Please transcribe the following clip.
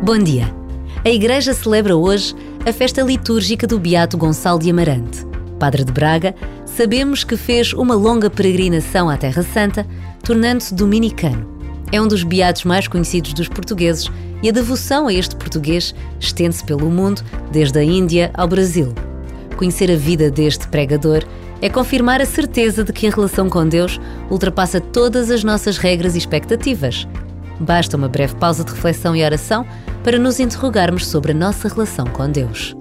Bom dia. A Igreja celebra hoje a festa litúrgica do Beato Gonçalo de Amarante. Padre de Braga, sabemos que fez uma longa peregrinação à Terra Santa, tornando-se dominicano. É um dos beatos mais conhecidos dos portugueses e a devoção a este português estende-se pelo mundo, desde a Índia ao Brasil. Conhecer a vida deste pregador é confirmar a certeza de que a relação com Deus ultrapassa todas as nossas regras e expectativas. Basta uma breve pausa de reflexão e oração para nos interrogarmos sobre a nossa relação com Deus.